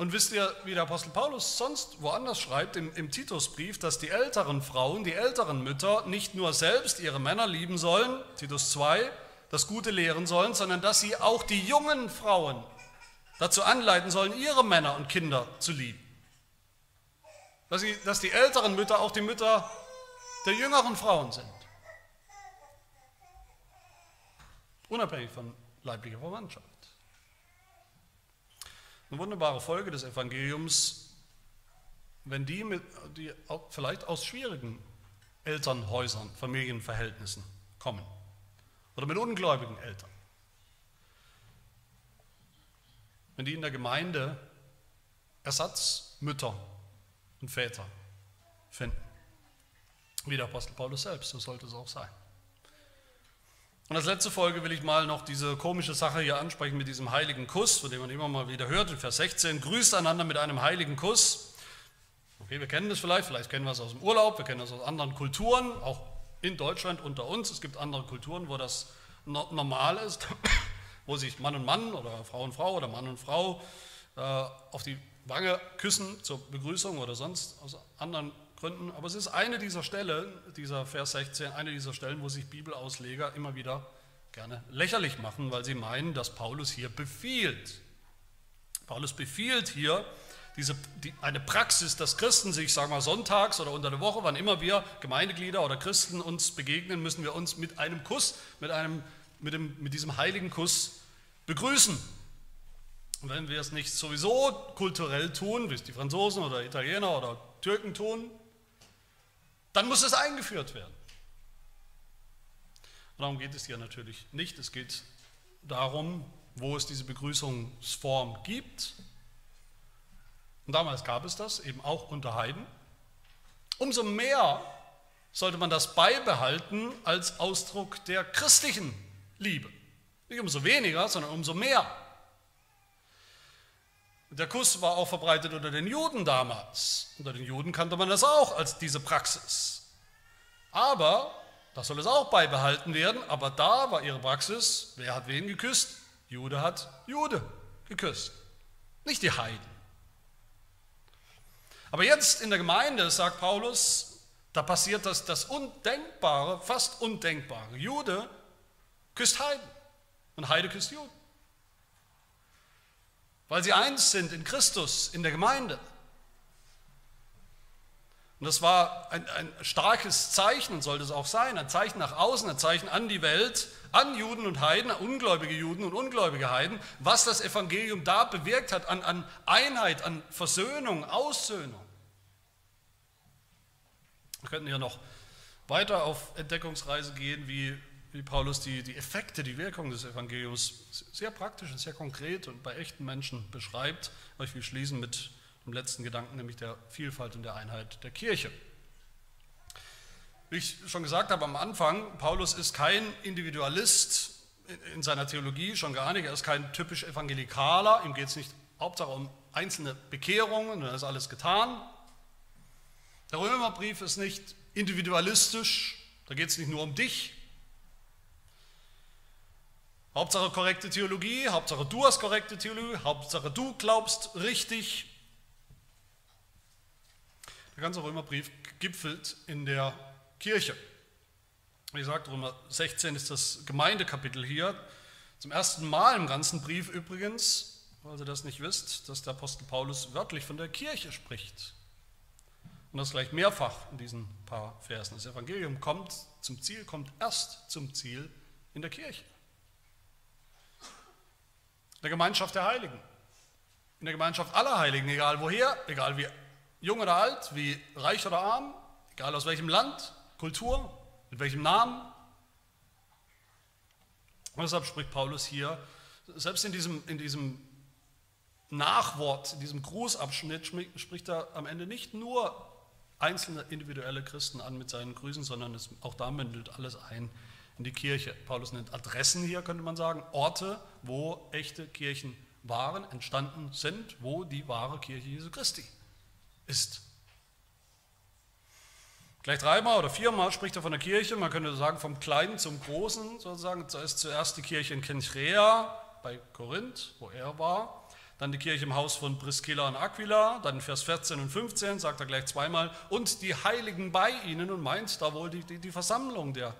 Und wisst ihr, wie der Apostel Paulus sonst woanders schreibt, im, im Titusbrief, dass die älteren Frauen, die älteren Mütter nicht nur selbst ihre Männer lieben sollen, Titus 2, das Gute lehren sollen, sondern dass sie auch die jungen Frauen dazu anleiten sollen, ihre Männer und Kinder zu lieben. Dass, sie, dass die älteren Mütter auch die Mütter der jüngeren Frauen sind. Unabhängig von leiblicher Verwandtschaft. Eine wunderbare Folge des Evangeliums, wenn die, mit, die vielleicht aus schwierigen Elternhäusern, Familienverhältnissen kommen oder mit ungläubigen Eltern, wenn die in der Gemeinde Ersatzmütter und Väter finden. Wie der Apostel Paulus selbst, so sollte es auch sein. Und als letzte Folge will ich mal noch diese komische Sache hier ansprechen mit diesem heiligen Kuss, von dem man immer mal wieder hört, in Vers 16, grüßt einander mit einem heiligen Kuss. Okay, wir kennen das vielleicht, vielleicht kennen wir es aus dem Urlaub, wir kennen das aus anderen Kulturen, auch in Deutschland unter uns. Es gibt andere Kulturen, wo das normal ist, wo sich Mann und Mann oder Frau und Frau oder Mann und Frau äh, auf die Wange küssen zur Begrüßung oder sonst aus anderen Gründen. Aber es ist eine dieser Stellen, dieser Vers 16, eine dieser Stellen, wo sich Bibelausleger immer wieder gerne lächerlich machen, weil sie meinen, dass Paulus hier befiehlt. Paulus befiehlt hier diese, die, eine Praxis, dass Christen sich, sagen wir sonntags oder unter der Woche, wann immer wir Gemeindeglieder oder Christen uns begegnen, müssen wir uns mit einem Kuss, mit, einem, mit, dem, mit diesem heiligen Kuss begrüßen. Und wenn wir es nicht sowieso kulturell tun, wie es die Franzosen oder Italiener oder Türken tun, dann muss es eingeführt werden. Darum geht es hier natürlich nicht. Es geht darum, wo es diese Begrüßungsform gibt. Und damals gab es das, eben auch unter Heiden. Umso mehr sollte man das beibehalten als Ausdruck der christlichen Liebe. Nicht umso weniger, sondern umso mehr. Der Kuss war auch verbreitet unter den Juden damals. Unter den Juden kannte man das auch als diese Praxis. Aber, das soll es auch beibehalten werden, aber da war ihre Praxis, wer hat wen geküsst? Jude hat Jude geküsst, nicht die Heiden. Aber jetzt in der Gemeinde, sagt Paulus, da passiert das, das Undenkbare, fast Undenkbare. Jude küsst Heiden und Heide küsst Juden weil sie eins sind in Christus, in der Gemeinde. Und das war ein, ein starkes Zeichen sollte es auch sein, ein Zeichen nach außen, ein Zeichen an die Welt, an Juden und Heiden, an ungläubige Juden und ungläubige Heiden, was das Evangelium da bewirkt hat an, an Einheit, an Versöhnung, Aussöhnung. Wir könnten ja noch weiter auf Entdeckungsreise gehen, wie, wie Paulus die, die Effekte, die Wirkung des Evangeliums sehr praktisch und sehr konkret und bei echten Menschen beschreibt. Aber ich will schließen mit dem letzten Gedanken, nämlich der Vielfalt und der Einheit der Kirche. Wie ich schon gesagt habe am Anfang, Paulus ist kein Individualist in seiner Theologie, schon gar nicht. Er ist kein typisch Evangelikaler. Ihm geht es nicht Hauptsache um einzelne Bekehrungen, dann ist alles getan. Der Römerbrief ist nicht individualistisch, da geht es nicht nur um dich. Hauptsache korrekte Theologie, Hauptsache du hast korrekte Theologie, Hauptsache du glaubst richtig. Der ganze Römerbrief gipfelt in der Kirche. Wie gesagt, Römer 16 ist das Gemeindekapitel hier. Zum ersten Mal im ganzen Brief übrigens, falls ihr das nicht wisst, dass der Apostel Paulus wörtlich von der Kirche spricht. Und das gleich mehrfach in diesen paar Versen. Das Evangelium kommt zum Ziel, kommt erst zum Ziel in der Kirche. In der Gemeinschaft der Heiligen. In der Gemeinschaft aller Heiligen, egal woher, egal wie jung oder alt, wie reich oder arm, egal aus welchem Land, Kultur, mit welchem Namen. Und deshalb spricht Paulus hier, selbst in diesem, in diesem Nachwort, in diesem Grußabschnitt, spricht er am Ende nicht nur einzelne individuelle Christen an mit seinen Grüßen, sondern es, auch da mündelt alles ein in die Kirche. Paulus nennt Adressen hier, könnte man sagen, Orte, wo echte Kirchen waren, entstanden sind, wo die wahre Kirche Jesu Christi ist. Gleich dreimal oder viermal spricht er von der Kirche, man könnte sagen vom Kleinen zum Großen sozusagen. Da ist zuerst die Kirche in Kenchrea bei Korinth, wo er war, dann die Kirche im Haus von Priscilla und Aquila, dann in Vers 14 und 15 sagt er gleich zweimal, und die Heiligen bei ihnen und meint da wohl die, die, die Versammlung der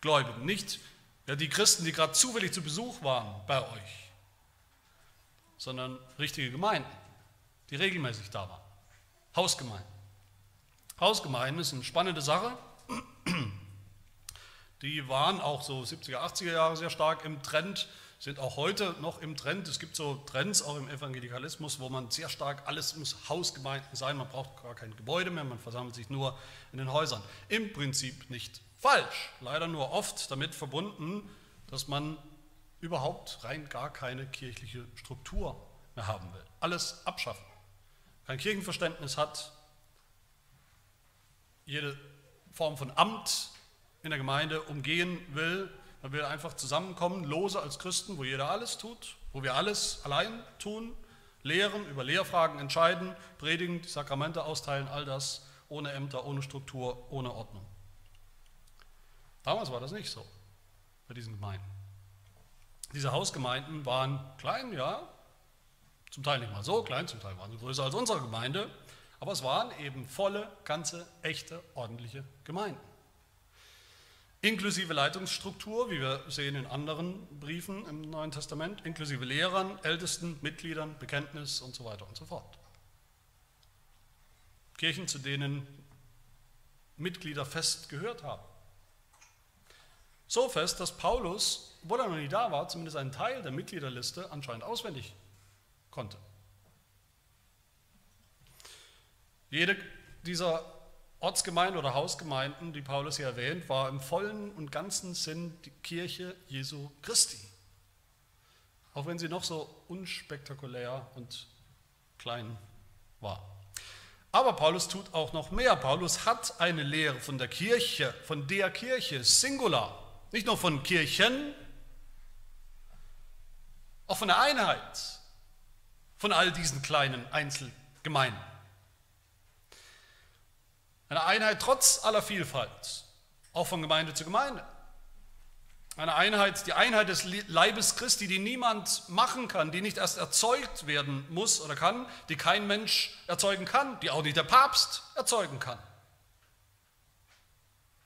Gläubigen, nicht ja, die Christen, die gerade zufällig zu Besuch waren bei euch, sondern richtige Gemeinden, die regelmäßig da waren, Hausgemeinden. Hausgemeinden ist eine spannende Sache. Die waren auch so 70er, 80er Jahre sehr stark im Trend sind auch heute noch im Trend. Es gibt so Trends auch im Evangelikalismus, wo man sehr stark, alles muss Hausgemeinden sein, man braucht gar kein Gebäude mehr, man versammelt sich nur in den Häusern. Im Prinzip nicht falsch, leider nur oft damit verbunden, dass man überhaupt rein gar keine kirchliche Struktur mehr haben will. Alles abschaffen. Kein Kirchenverständnis hat, jede Form von Amt in der Gemeinde umgehen will, weil wir einfach zusammenkommen, lose als Christen, wo jeder alles tut, wo wir alles allein tun, lehren, über Lehrfragen entscheiden, predigen, die Sakramente austeilen, all das ohne Ämter, ohne Struktur, ohne Ordnung. Damals war das nicht so bei diesen Gemeinden. Diese Hausgemeinden waren klein, ja, zum Teil nicht mal so klein, zum Teil waren sie größer als unsere Gemeinde, aber es waren eben volle, ganze, echte, ordentliche Gemeinden inklusive Leitungsstruktur, wie wir sehen in anderen Briefen im Neuen Testament, inklusive Lehrern, Ältesten, Mitgliedern, Bekenntnis und so weiter und so fort. Kirchen, zu denen Mitglieder fest gehört haben. So fest, dass Paulus, obwohl er noch nie da war, zumindest einen Teil der Mitgliederliste anscheinend auswendig konnte. Jede dieser Ortsgemeinden oder Hausgemeinden, die Paulus hier erwähnt, war im vollen und ganzen Sinn die Kirche Jesu Christi. Auch wenn sie noch so unspektakulär und klein war. Aber Paulus tut auch noch mehr. Paulus hat eine Lehre von der Kirche, von der Kirche, Singular. Nicht nur von Kirchen, auch von der Einheit von all diesen kleinen Einzelgemeinden. Eine Einheit trotz aller Vielfalt, auch von Gemeinde zu Gemeinde. Eine Einheit, die Einheit des Leibes Christi, die niemand machen kann, die nicht erst erzeugt werden muss oder kann, die kein Mensch erzeugen kann, die auch nicht der Papst erzeugen kann.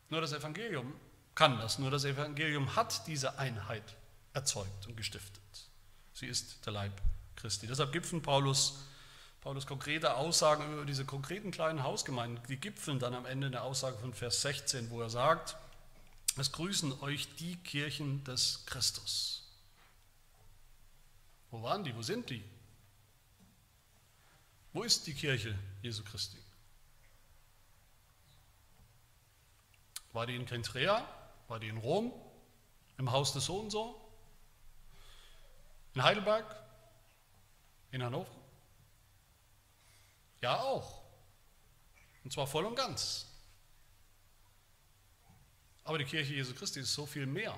Nur das Evangelium kann das, nur das Evangelium hat diese Einheit erzeugt und gestiftet. Sie ist der Leib Christi. Deshalb gipfeln Paulus Paulus konkrete Aussagen über diese konkreten kleinen Hausgemeinden, die gipfeln dann am Ende in der Aussage von Vers 16, wo er sagt, es grüßen euch die Kirchen des Christus. Wo waren die? Wo sind die? Wo ist die Kirche Jesu Christi? War die in Kentrea? War die in Rom? Im Haus des so und so? In Heidelberg? In Hannover? Ja, auch. Und zwar voll und ganz. Aber die Kirche Jesu Christi ist so viel mehr,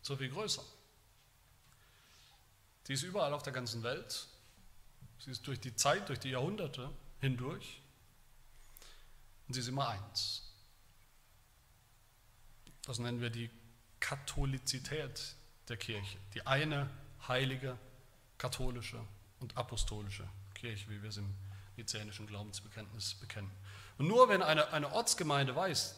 so viel größer. Sie ist überall auf der ganzen Welt. Sie ist durch die Zeit, durch die Jahrhunderte hindurch. Und sie ist immer eins. Das nennen wir die Katholizität der Kirche. Die eine heilige, katholische und apostolische Kirche, wie wir es im nizänischen Glaubensbekenntnis bekennen. Und nur wenn eine, eine Ortsgemeinde weiß,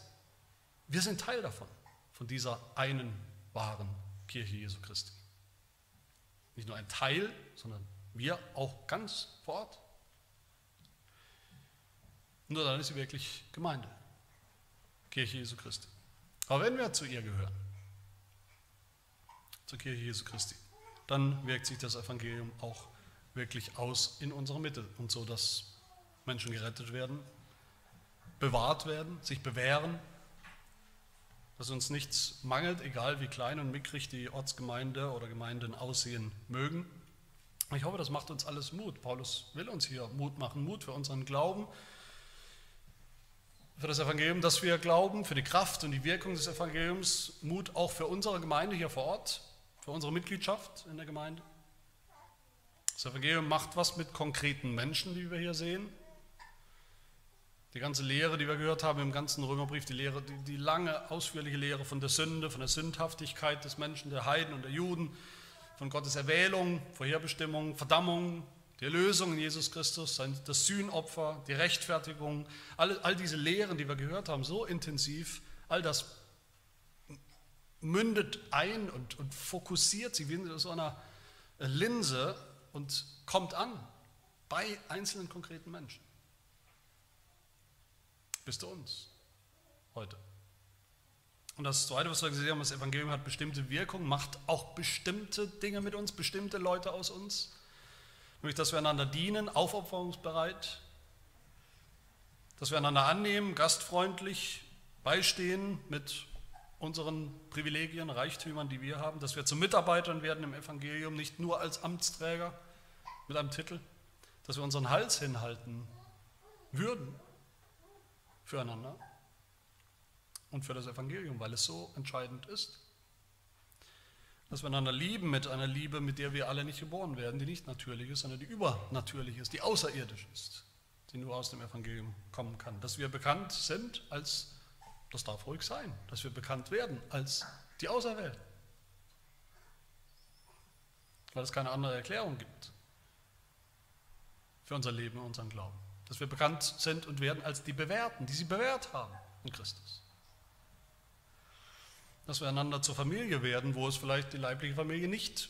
wir sind Teil davon, von dieser einen wahren Kirche Jesu Christi. Nicht nur ein Teil, sondern wir auch ganz vor Ort. Nur dann ist sie wirklich Gemeinde, Kirche Jesu Christi. Aber wenn wir zu ihr gehören, zur Kirche Jesu Christi, dann wirkt sich das Evangelium auch wirklich aus in unserer Mitte und so, dass Menschen gerettet werden, bewahrt werden, sich bewähren, dass uns nichts mangelt, egal wie klein und mickrig die Ortsgemeinde oder Gemeinden aussehen mögen. Ich hoffe, das macht uns alles Mut. Paulus will uns hier Mut machen, Mut für unseren Glauben, für das Evangelium, das wir glauben, für die Kraft und die Wirkung des Evangeliums, Mut auch für unsere Gemeinde hier vor Ort, für unsere Mitgliedschaft in der Gemeinde. Das Evangelium macht was mit konkreten Menschen, die wir hier sehen. Die ganze Lehre, die wir gehört haben im ganzen Römerbrief, die, Lehre, die, die lange, ausführliche Lehre von der Sünde, von der Sündhaftigkeit des Menschen, der Heiden und der Juden, von Gottes Erwählung, Vorherbestimmung, Verdammung, die Erlösung in Jesus Christus, das Sühnopfer, die Rechtfertigung, all, all diese Lehren, die wir gehört haben, so intensiv, all das mündet ein und, und fokussiert sie wie in so einer Linse und kommt an bei einzelnen konkreten Menschen. Bis zu uns heute. Und das Zweite, was wir gesehen haben, das Evangelium hat bestimmte Wirkung, macht auch bestimmte Dinge mit uns, bestimmte Leute aus uns. Nämlich, dass wir einander dienen, aufopferungsbereit, dass wir einander annehmen, gastfreundlich beistehen mit unseren Privilegien, Reichtümern, die wir haben, dass wir zu Mitarbeitern werden im Evangelium, nicht nur als Amtsträger mit einem Titel, dass wir unseren Hals hinhalten würden füreinander und für das Evangelium, weil es so entscheidend ist. Dass wir einander lieben mit einer Liebe, mit der wir alle nicht geboren werden, die nicht natürlich ist, sondern die übernatürlich ist, die außerirdisch ist, die nur aus dem Evangelium kommen kann. Dass wir bekannt sind als, das darf ruhig sein, dass wir bekannt werden als die Auserwählten. Weil es keine andere Erklärung gibt für unser Leben und unseren Glauben. Dass wir bekannt sind und werden als die Bewährten, die sie bewährt haben in Christus dass wir einander zur Familie werden, wo es vielleicht die leibliche Familie nicht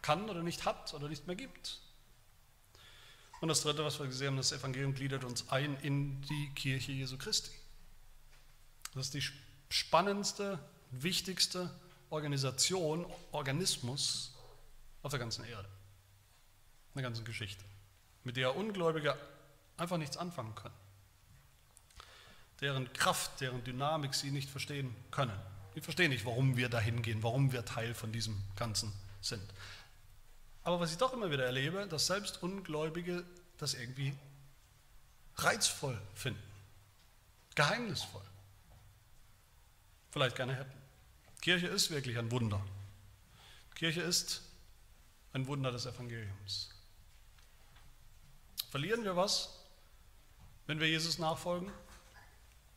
kann oder nicht hat oder nicht mehr gibt. Und das Dritte, was wir gesehen haben, das Evangelium gliedert uns ein in die Kirche Jesu Christi. Das ist die spannendste, wichtigste Organisation, Organismus auf der ganzen Erde, in der ganzen Geschichte, mit der Ungläubige einfach nichts anfangen können, deren Kraft, deren Dynamik sie nicht verstehen können. Ich verstehe nicht, warum wir dahin gehen, warum wir Teil von diesem Ganzen sind. Aber was ich doch immer wieder erlebe, dass selbst Ungläubige das irgendwie reizvoll finden, geheimnisvoll, vielleicht gerne hätten. Kirche ist wirklich ein Wunder. Kirche ist ein Wunder des Evangeliums. Verlieren wir was, wenn wir Jesus nachfolgen?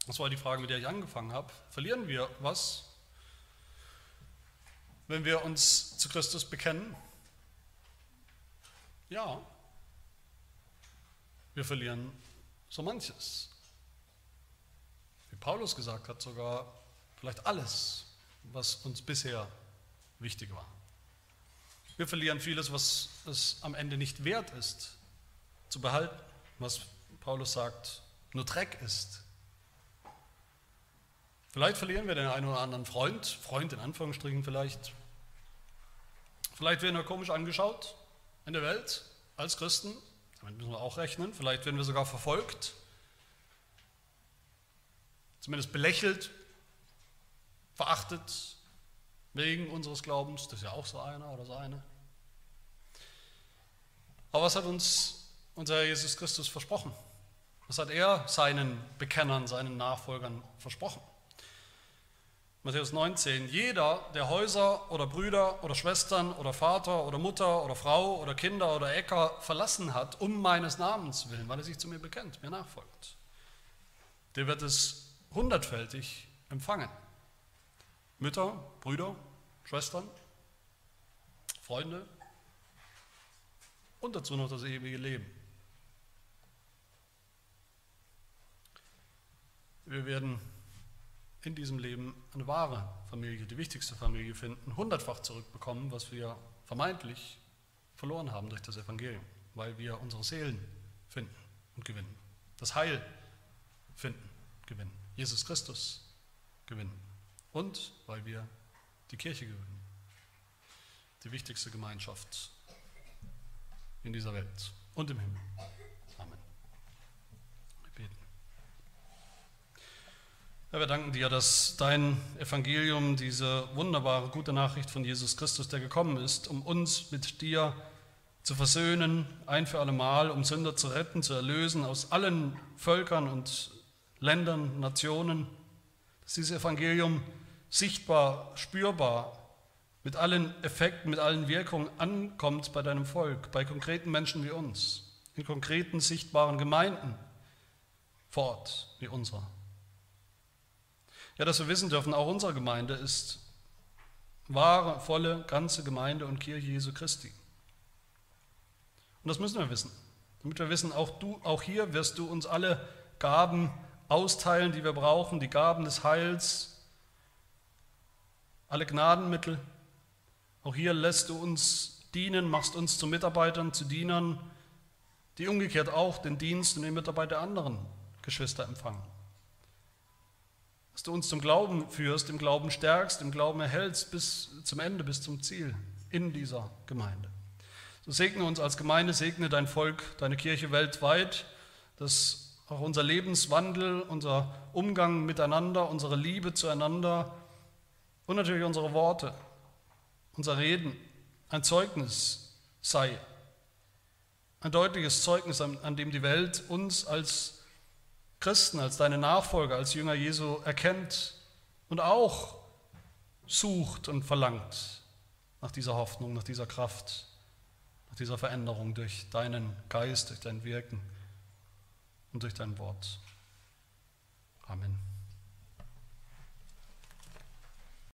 Das war die Frage, mit der ich angefangen habe. Verlieren wir was, wenn wir uns zu Christus bekennen? Ja, wir verlieren so manches. Wie Paulus gesagt hat, sogar vielleicht alles, was uns bisher wichtig war. Wir verlieren vieles, was es am Ende nicht wert ist, zu behalten, was Paulus sagt, nur Dreck ist. Vielleicht verlieren wir den einen oder anderen Freund, Freund in Anführungsstrichen vielleicht. Vielleicht werden wir komisch angeschaut in der Welt als Christen, damit müssen wir auch rechnen. Vielleicht werden wir sogar verfolgt, zumindest belächelt, verachtet wegen unseres Glaubens. Das ist ja auch so einer oder so eine. Aber was hat uns unser Jesus Christus versprochen? Was hat er seinen Bekennern, seinen Nachfolgern versprochen? Matthäus 19, jeder, der Häuser oder Brüder oder Schwestern oder Vater oder Mutter oder Frau oder Kinder oder Äcker verlassen hat, um meines Namens willen, weil er sich zu mir bekennt, mir nachfolgt, der wird es hundertfältig empfangen. Mütter, Brüder, Schwestern, Freunde und dazu noch das ewige Leben. Wir werden in diesem Leben eine wahre Familie, die wichtigste Familie finden, hundertfach zurückbekommen, was wir vermeintlich verloren haben durch das Evangelium, weil wir unsere Seelen finden und gewinnen, das Heil finden, gewinnen, Jesus Christus gewinnen. Und weil wir die Kirche gewinnen, die wichtigste Gemeinschaft in dieser Welt und im Himmel. Ja, wir danken dir, dass dein Evangelium, diese wunderbare gute Nachricht von Jesus Christus, der gekommen ist, um uns mit dir zu versöhnen, ein für alle Mal, um Sünder zu retten, zu erlösen aus allen Völkern und Ländern, Nationen, dass dieses Evangelium sichtbar, spürbar, mit allen Effekten, mit allen Wirkungen ankommt bei deinem Volk, bei konkreten Menschen wie uns, in konkreten, sichtbaren Gemeinden vor Ort wie unserer. Ja, dass wir wissen dürfen, auch unsere Gemeinde ist wahre, volle, ganze Gemeinde und Kirche Jesu Christi. Und das müssen wir wissen, damit wir wissen, auch du, auch hier wirst du uns alle Gaben austeilen, die wir brauchen, die Gaben des Heils, alle Gnadenmittel. Auch hier lässt du uns dienen, machst uns zu Mitarbeitern, zu Dienern, die umgekehrt auch den Dienst und die Mitarbeit der anderen Geschwister empfangen dass du uns zum Glauben führst, im Glauben stärkst, im Glauben erhältst bis zum Ende, bis zum Ziel in dieser Gemeinde. So segne uns als Gemeinde, segne dein Volk, deine Kirche weltweit, dass auch unser Lebenswandel, unser Umgang miteinander, unsere Liebe zueinander und natürlich unsere Worte, unser Reden ein Zeugnis sei. Ein deutliches Zeugnis, an, dem die Welt uns als Christen, als deine Nachfolger, als Jünger Jesu erkennt und auch sucht und verlangt nach dieser Hoffnung, nach dieser Kraft, nach dieser Veränderung durch deinen Geist, durch dein Wirken und durch dein Wort. Amen.